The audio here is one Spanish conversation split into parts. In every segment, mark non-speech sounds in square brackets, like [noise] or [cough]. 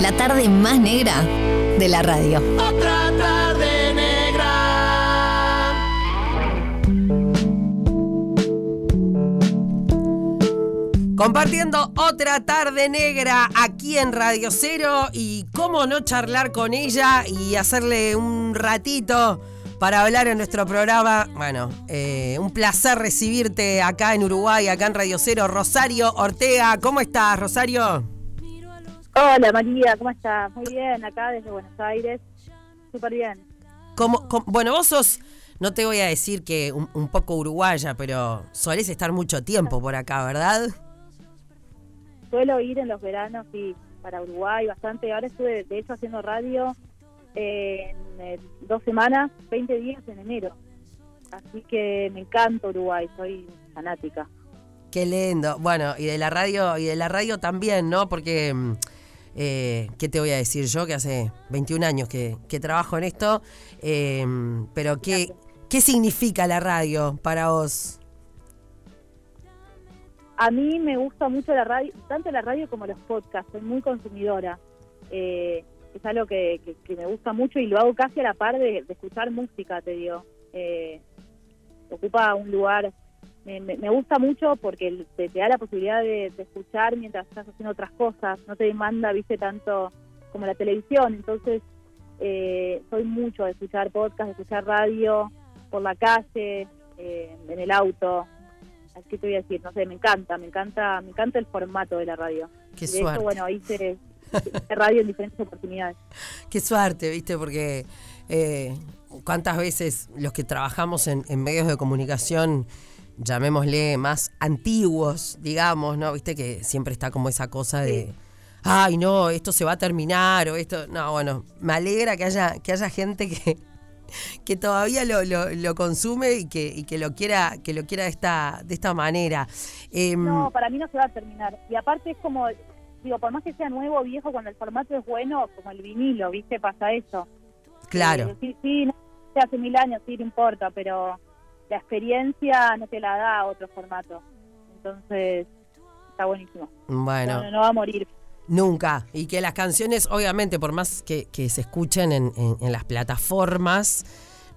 La tarde más negra de la radio. Otra tarde negra. Compartiendo otra tarde negra aquí en Radio Cero y cómo no charlar con ella y hacerle un ratito para hablar en nuestro programa. Bueno, eh, un placer recibirte acá en Uruguay, acá en Radio Cero. Rosario Ortega, ¿cómo estás, Rosario? Hola María, ¿cómo estás? Muy bien, acá desde Buenos Aires. Súper bien. ¿Cómo, cómo- bueno, vos sos, no te voy a decir que un, un poco uruguaya, pero solés estar mucho tiempo por acá, ¿verdad? Suelo ir en los veranos y para Uruguay bastante. Ahora estuve, de hecho, haciendo radio eh, en eh, dos semanas, 20 días en enero. Así que me encanta Uruguay, soy fanática. Qué lindo. Bueno, y de la radio, y de la radio también, ¿no? Porque, mm, eh, ¿qué te voy a decir yo? Que hace 21 años que, trabajo en esto. eh, pero, ¿qué, ¿qué significa la radio para vos? A mí me gusta mucho la radio, tanto la radio como los podcasts, soy muy consumidora. Eh, es algo que me gusta mucho y lo hago casi a la par de, de escuchar música, te digo. Eh, ocupa un lugar, me, me- gusta mucho porque te, te da la posibilidad de, de escuchar mientras estás haciendo otras cosas, no te demanda, viste, tanto como la televisión. Entonces, eh, soy mucho de escuchar podcast, de escuchar radio por la calle, eh, en el auto. Así que te voy a decir, no sé, me encanta, me encanta, me encanta el formato de la radio. Qué de suerte. hecho, bueno, hice, hice radio en diferentes oportunidades. [laughs] Qué suerte, ¿viste? Porque eh, cuántas veces los que trabajamos en, en medios de comunicación, llamémosle más antiguos, digamos, ¿no? Viste que siempre está como esa cosa de, ay, no, esto se va a terminar o esto, no, bueno, me alegra que haya, que haya gente que, [laughs] que todavía lo, lo- lo consume y que, y que lo quiera, que lo quiera de esta, de esta manera. Em, No, para mí no se va a terminar. Y aparte es como, digo, por más que sea nuevo o viejo, cuando el formato es bueno, como el vinilo, ¿viste? Pasa eso. claro. Eh, sí, sí, no hace mil años, sí, no importa, pero la experiencia no te la da otro formato. Entonces, está buenísimo. Bueno. No, va a morir. Nunca. Y que las canciones, obviamente, por más que, que se escuchen en, en- en las plataformas,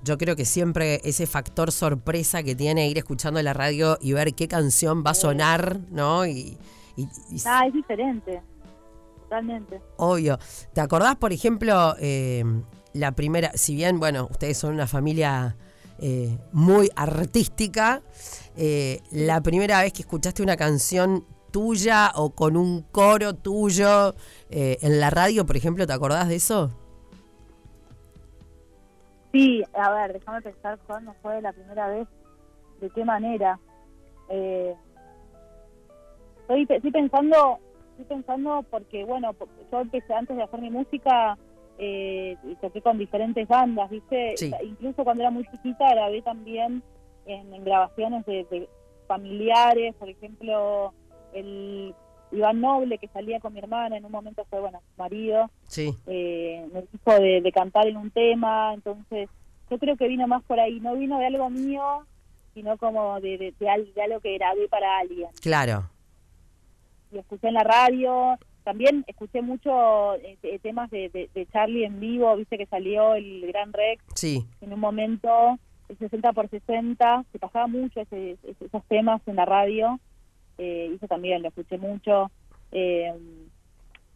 yo creo que siempre ese factor sorpresa que tiene ir escuchando la radio y ver qué canción va a sonar, ¿no? Y, y- y- Ah, es diferente. Totalmente. obvio. ¿Te acordás, por ejemplo, eh, la primera, si bien, bueno, ustedes son una familia eh, muy artística, eh, la primera vez que escuchaste una canción tuya o con un coro tuyo eh, en la radio, por ejemplo, ¿te acordás de eso? Sí, a ver, déjame pensar cuándo fue la primera vez, de qué manera. Eh, estoy, estoy pensando, estoy pensando porque, bueno, yo empecé antes de hacer mi música, eh, y toqué con diferentes bandas, ¿viste? Sí. Incluso cuando era muy chiquita grabé también en, en grabaciones de, de familiares, por ejemplo, el Iván Noble que salía con mi hermana, en un momento fue, bueno, su marido Sí. eh, me dijo de, de cantar en un tema, entonces yo creo que vino más por ahí, no vino de algo mío, sino como de, de, de algo que grabé para alguien. Claro. Y escuché en la radio, también escuché mucho eh, eh, temas de, de, de Charlie en vivo, viste que salió el Gran Rex Sí. en un momento, el 60 por 60, se pasaba mucho ese- esos temas en la radio, eh, eso también lo escuché mucho. Eh,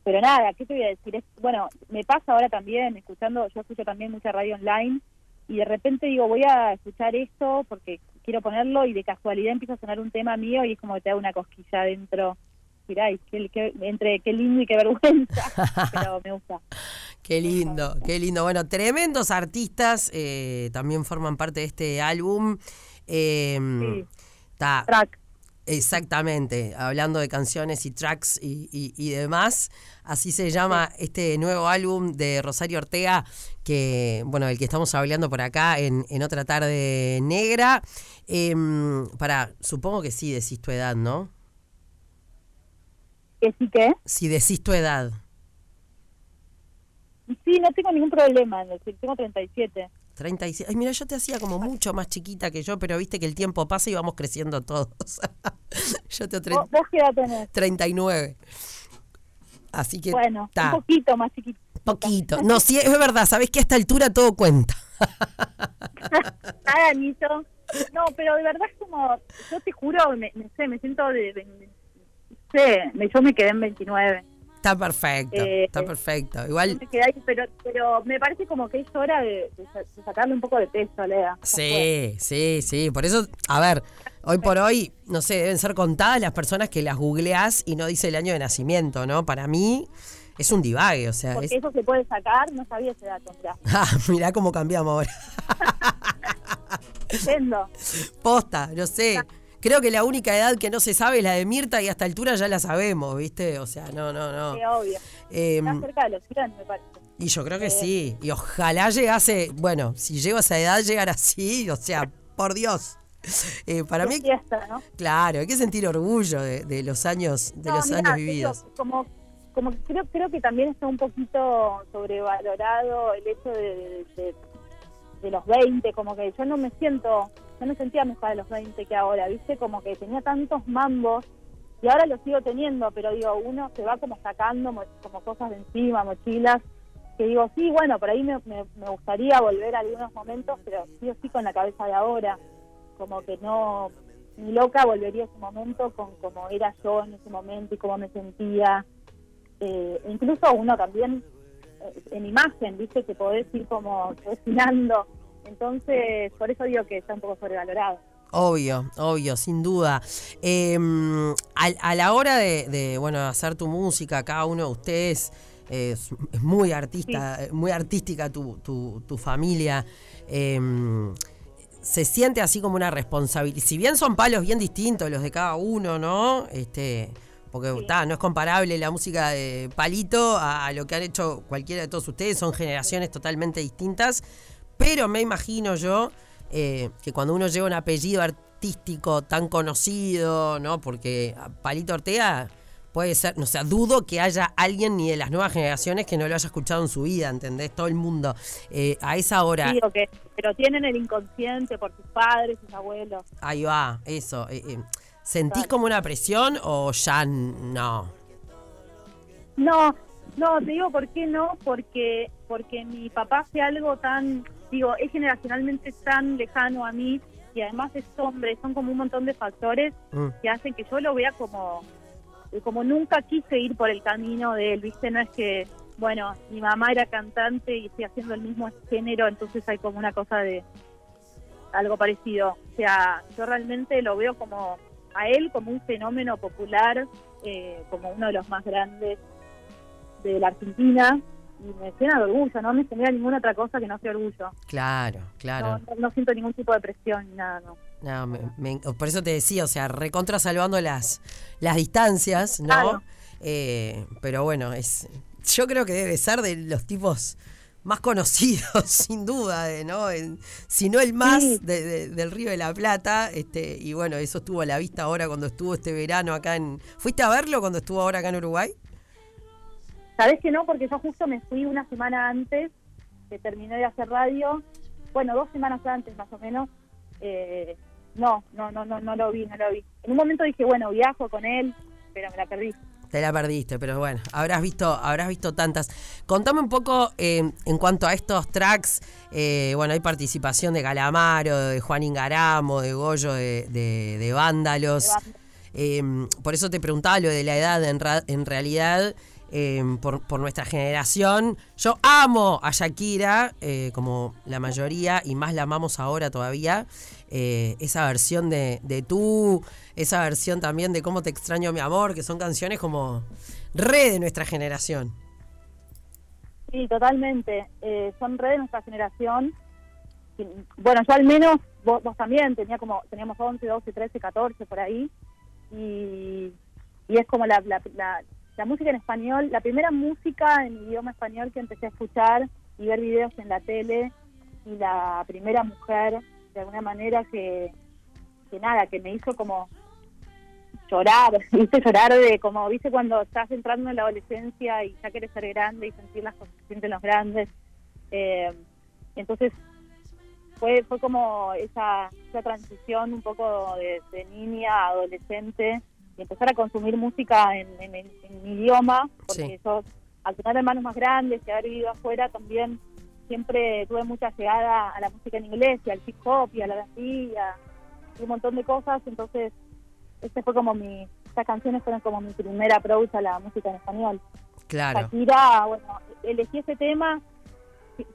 pero nada, ¿qué te voy a decir? Es, bueno, me pasa ahora también, escuchando, yo escucho también mucha radio online, y de repente digo, voy a escuchar esto porque quiero ponerlo, y de casualidad empieza a sonar un tema mío, y es como que te da una cosquilla adentro. Miráis, qué, qué- entre qué lindo y qué vergüenza, [laughs] pero me gusta. Qué lindo, qué lindo. Bueno, tremendos artistas eh, también forman parte de este álbum. Eh, Sí. ta- Track. Exactamente, hablando de canciones y tracks y, y- y demás. Así se llama este nuevo álbum de Rosario Ortega, que, bueno, el que estamos hablando por acá en, en otra tarde negra. Em, para, supongo que sí decís tu edad, ¿no? ¿Que sí que? Si decís tu edad. Sí, no tengo ningún problema en decir, tengo 37. 36. Ay, mira, yo te hacía como mucho más chiquita que yo, pero viste que el tiempo pasa y vamos creciendo todos. [laughs] yo te ¿Vos, vos qué edad tenés? 39. Así que Bueno, ta, un poquito más chiquito. poquito. No, sí, es verdad, sabés que a esta altura todo cuenta. [laughs] Nada, Anito. No, pero de verdad es como, yo te juro, me, me sé, me siento de, de- me- yo me quedé en 29. Está perfecto, Eh, está perfecto. Igual, Me quedé ahí, pero, pero me parece como que es hora de, de sa- de sacarle un poco de peso, Lea. sí, sí, sí. Por eso, a ver, hoy por hoy, no sé, deben ser contadas las personas que las googleás y no dice el año de nacimiento, ¿no? Para mí es un divague, o sea, Porque es... eso se puede sacar, no sabía ese dato, mirá. [laughs] Ah, mirá cómo cambiamos ahora. Posta, no sé. Creo que la única edad que no se sabe es la de Mirta y a esta altura ya la sabemos, ¿viste? O sea, no, no, no. Sí, obvio. Está cerca de los 100, me parece. y yo creo que sí. Y ojalá llegase, bueno, si llego a esa edad, llegar así, o sea, por Dios. Eh, para mí, fiesta, ¿no? claro, hay que sentir orgullo de, de los años, de No, los mirá, años vividos. Como, como que creo, creo que también está un poquito sobrevalorado el hecho de, de- de los 20, como que yo no me siento, yo no sentía mejor a los 20 que ahora, ¿viste? Como que tenía tantos mambos y ahora los sigo teniendo, pero digo, uno se va como sacando mo- como cosas de encima, mochilas, que digo, sí, bueno, por ahí me, me, me gustaría volver algunos momentos, pero sí o sí con la cabeza de ahora, como que no, ni loca volvería a ese momento con como era yo en ese momento y cómo me sentía. Eh, incluso uno también eh, en imagen, viste, que podés ir como refinando. Entonces, por eso digo que está un poco sobrevalorado. Obvio, obvio, sin duda. Eh, a, a la hora de, de, bueno, hacer tu música, cada uno de ustedes eh, es, es muy artista, eh, muy artística tu, tu, tu familia. Eh, se siente así como una responsabilidad. Si bien son palos bien distintos los de cada uno, ¿no? Este, porque Sí. ta, no es comparable la música de Palito a, a lo que han hecho cualquiera de todos ustedes, son generaciones totalmente distintas. Pero me imagino yo eh, que cuando uno lleva un apellido artístico tan conocido, ¿no? Porque Palito Ortega puede ser, no sé, dudo que haya alguien ni de las nuevas generaciones que no lo haya escuchado en su vida, ¿entendés? Todo el mundo. Eh, a esa hora, Digo que, pero tienen el inconsciente por sus padres, sus abuelos. ahí va, eso. eh, eh, ¿Sentís Claro. como una presión o ya no? No, no, te digo por qué no, porque porque mi papá hace algo tan, digo, es generacionalmente tan lejano a mí y además es hombre, son como un montón de factores Mm, que hacen que yo lo vea como como nunca quise ir por el camino de él, ¿viste? No es que, bueno, mi mamá era cantante y estoy haciendo el mismo género, entonces hay como una cosa de algo parecido. O sea, yo realmente lo veo como a él como un fenómeno popular, eh, como uno de los más grandes de la Argentina y me llena de orgullo, no me genera ninguna otra cosa que no sea orgullo. claro, claro. No, siento ningún tipo de presión ni nada, no. No, me- me- por eso te decía, o sea, recontra salvando las, las distancias, ¿no? Claro. Eh, pero bueno, es yo creo que debe ser de los tipos más conocidos, [laughs] sin duda, de, ¿no? Si no el más Sí. de- de- del Río de la Plata, este, y bueno, eso estuvo a la vista ahora cuando estuvo este verano acá en... ¿Fuiste a verlo cuando estuvo ahora acá en Uruguay? Sabes que no, porque yo justo me fui una semana antes que terminé de hacer radio. Bueno, dos semanas antes más o menos. Eh, no, no, no, no, no lo vi, no lo vi. En un momento dije, bueno, viajo con él, pero me la perdí. Te la perdiste, pero bueno, habrás visto, habrás visto tantas. Contame un poco eh, en cuanto a estos tracks. eh, bueno, hay participación de Calamaro, de Juan Ingaramo, de Goyo, de, de- de Vándalos. De Vándalos. Eh, por eso te preguntaba lo de la edad, en, ra- en realidad, eh, por, por nuestra generación. Yo amo a Shakira, eh, como la mayoría, y más la amamos ahora todavía. Eh, esa versión de, de tú, esa versión también de Cómo te extraño mi amor, que son canciones como re de nuestra generación. Sí, totalmente. Eh, son re de nuestra generación. Bueno, yo al menos, vos, vos también, tenía como, teníamos 11, 12, 13, 14 por ahí. Y, y es como la, la música en español, la primera música en idioma español que empecé a escuchar y ver videos en la tele. Y la primera mujer, de alguna manera, que, que nada, que me hizo como llorar, [laughs] viste llorar de como viste cuando estás entrando en la adolescencia y ya quieres ser grande y sentir las cosas que sienten los grandes Eh, entonces fue fue como esa, esa transición un poco de, de niña a adolescente empezar a consumir música en, mi idioma, porque yo, al tener hermanos más grandes y haber vivido afuera, también siempre tuve mucha llegada a la música en inglés y al hip hop y a la y un montón de cosas, entonces este fue como mi, estas canciones fueron como mi primera approach a la música en español. Claro. Shakira, bueno, elegí ese tema,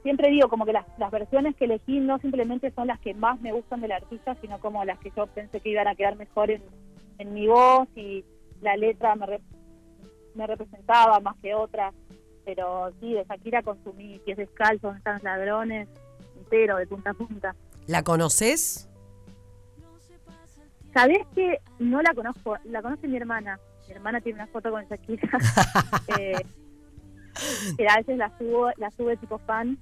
siempre digo como que las, las versiones que elegí no simplemente son las que más me gustan del artista, sino como las que yo pensé que iban a quedar mejor en, en mi voz y la letra me, me representaba más que otras. Pero sí, de Shakira consumí Pies Descalzos, Donde están los ladrones, entero, de punta a punta. ¿La conoces? ¿Sabés que no la conozco? La conoce mi hermana. Mi hermana tiene una foto con Shakira. [laughs] eh, que a veces la subo, la sube tipo fan.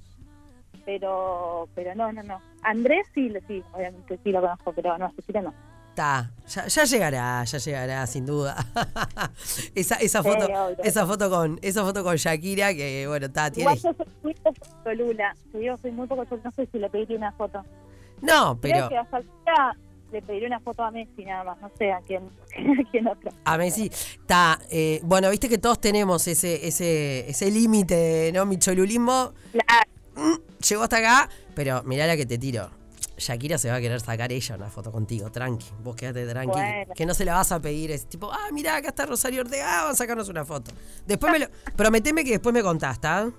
Pero pero no, no, no. Andrés sí, sí, obviamente sí lo conozco, pero no, Shakira no. Está, ya, ya, llegará, ya llegará, sin duda. [laughs] esa, esa foto, esa foto con, esa foto con Shakira, que bueno, está, tiene. Igual yo soy muy poco Lula. Yo soy muy poco no sé si le pedí una foto. No, pero. Creo que a Shakira le pediré una foto a Messi nada más, no sé a quién, [laughs] a quién otro. A Messi, está, eh, bueno, viste que todos tenemos ese, ese, ese límite, ¿no? Mi cholulismo claro. Mm, llegó hasta acá, pero mirá la que te tiro. Shakira se va a querer sacar ella una foto contigo, tranqui. Vos quédate tranqui. Que no se la vas a pedir. Es tipo, ah, mirá, acá está Rosario Ortega, ah, vamos a sacarnos una foto. Después me lo. Prometeme que después me contás, ¿está?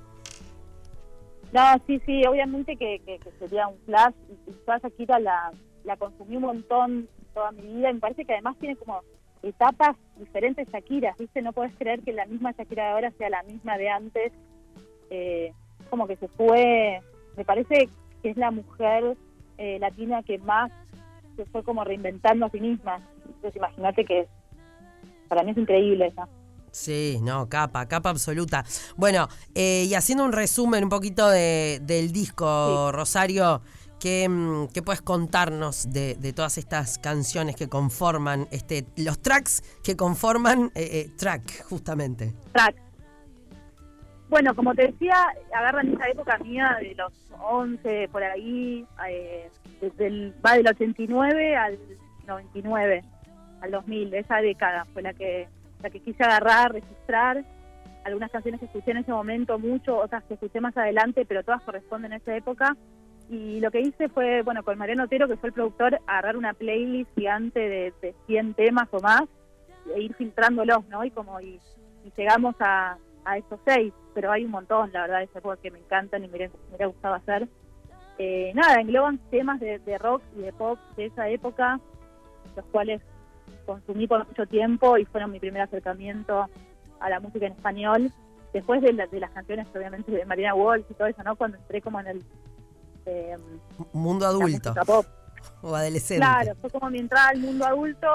No, sí, sí, obviamente que, que, sería un flash. Y toda Shakira la, la consumí un montón toda mi vida. Y me parece que además tiene como etapas diferentes Shakira, ¿viste? No puedes creer que la misma Shakira de ahora sea la misma de antes. Eh, como que se fue. Me parece que es la mujer eh, latina que más se fue como reinventando a sí misma. Entonces imagínate que para mí es increíble esa. Sí, no, capa, capa absoluta. Bueno, eh, y haciendo un resumen un poquito de, del disco, Rosario, ¿qué, mm, ¿qué, puedes contarnos de, de, todas estas canciones que conforman, este los tracks que conforman eh, track, justamente? Track, bueno, como te decía, agarran esa época mía de los 11, por ahí, eh, desde el, va del 89 al 99, al 2000, esa década fue la que, la que quise agarrar, registrar. Algunas canciones que escuché en ese momento mucho, otras que escuché más adelante, pero todas corresponden a esa época. Y lo que hice fue, bueno, con Mariano Otero, que fue el productor, agarrar una playlist gigante de, de 100 temas o más e ir filtrándolos, ¿no? Y como y llegamos a, a esos seis, pero hay un montón, la verdad, de esa que me encantan y me hubiera, gustado hacer. Eh, nada, engloban temas de, rock y de pop de esa época, los cuales consumí por mucho tiempo y fueron mi primer acercamiento a la música en español. Después de, de las canciones, obviamente, de Marina Walsh y todo eso, ¿no? Cuando entré como en el... Eh, mundo adulto. Pop. [laughs] O adolescente. Claro, fue como mi entrada al mundo adulto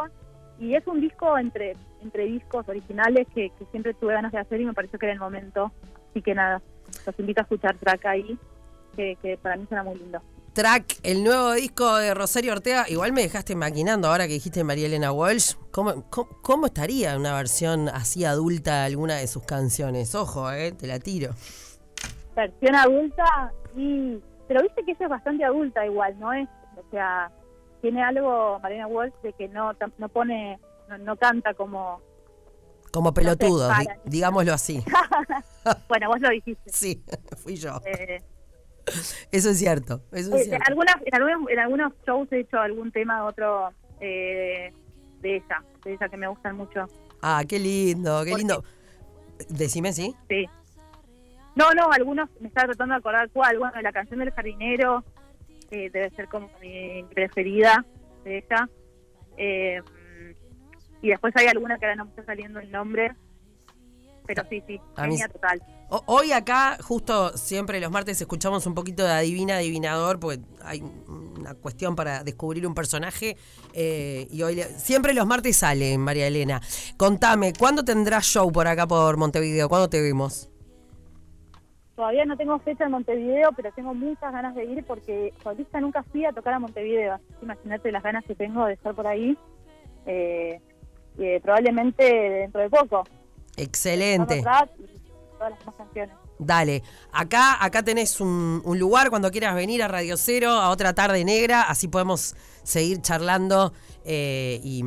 y es un disco entre entre discos originales que, siempre tuve ganas de hacer y me pareció que era el momento. Así que nada, los invito a escuchar track ahí, que, para mí suena muy lindo. Track, el nuevo disco de Rosario Ortega. Igual me dejaste maquinando ahora que dijiste María Elena Walsh. ¿Cómo, cómo, estaría una versión así adulta de alguna de sus canciones? Ojo, eh, te la tiro. Versión adulta, y pero viste que ella es bastante adulta igual, ¿no es? O sea, tiene algo Mariana Walsh de que no, no pone no, canta como... Como pelotudo, digámoslo así. [laughs] bueno, vos lo dijiste. Sí, [laughs] fui yo. Eh, eso es cierto. Eso es eh, cierto. Algunas, en, algunos, en algunos shows he hecho algún tema otro eh, de ella, de ella que me gustan mucho. Ah, qué lindo, qué lindo. Decime, ¿sí? Sí. No, no, algunos me estaba tratando de acordar cuál. Bueno, la canción del jardinero debe ser como mi preferida de ella. Eh, y después hay alguna que ahora no me está saliendo el nombre, pero sí, sí, genia total. Hoy acá, justo siempre los martes escuchamos un poquito de Adivina Adivinador, porque hay una cuestión para descubrir un personaje. Eh, y hoy siempre los martes sale, María Elena. Contame, ¿cuándo tendrás show por acá por Montevideo? ¿Cuándo te vimos? Todavía no tengo fecha en Montevideo, pero tengo muchas ganas de ir porque solista nunca fui a tocar a Montevideo. Imagínate las ganas que tengo de estar por ahí. Eh, probablemente dentro de poco. Excelente. todas las canciones. Dale, acá, acá tenés un, un, lugar cuando quieras venir a Radio Cero, a otra tarde negra, así podemos seguir charlando eh, y,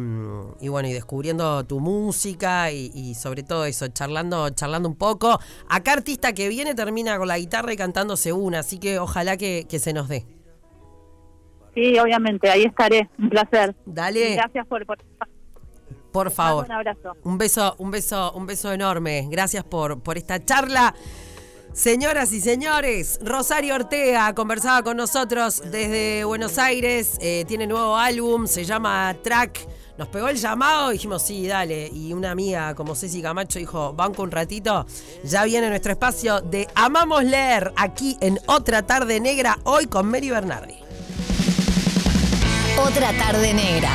y, bueno, y descubriendo tu música y, y, sobre todo eso, charlando, charlando un poco. Acá artista que viene termina con la guitarra y cantándose una, así que ojalá que, que se nos dé. Sí, obviamente, ahí estaré, un placer. Dale. Gracias por, por por favor. Un abrazo. Un beso, un beso, un beso enorme. Gracias por, por esta charla. Señoras y señores, Rosario Ortega conversaba con nosotros desde Buenos Aires. Eh, tiene nuevo álbum, se llama Track. Nos pegó el llamado, dijimos sí, dale. Y una amiga como Ceci Camacho dijo, banco un ratito. Ya viene nuestro espacio de Amamos Leer aquí en Otra Tarde Negra, hoy con Mary Bernardi. Otra Tarde Negra.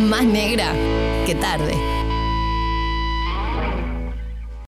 Más negra que tarde.